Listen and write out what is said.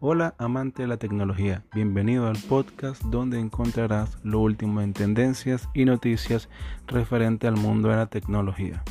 Hola amante de la tecnología, bienvenido al podcast donde encontrarás lo último en tendencias y noticias referente al mundo de la tecnología.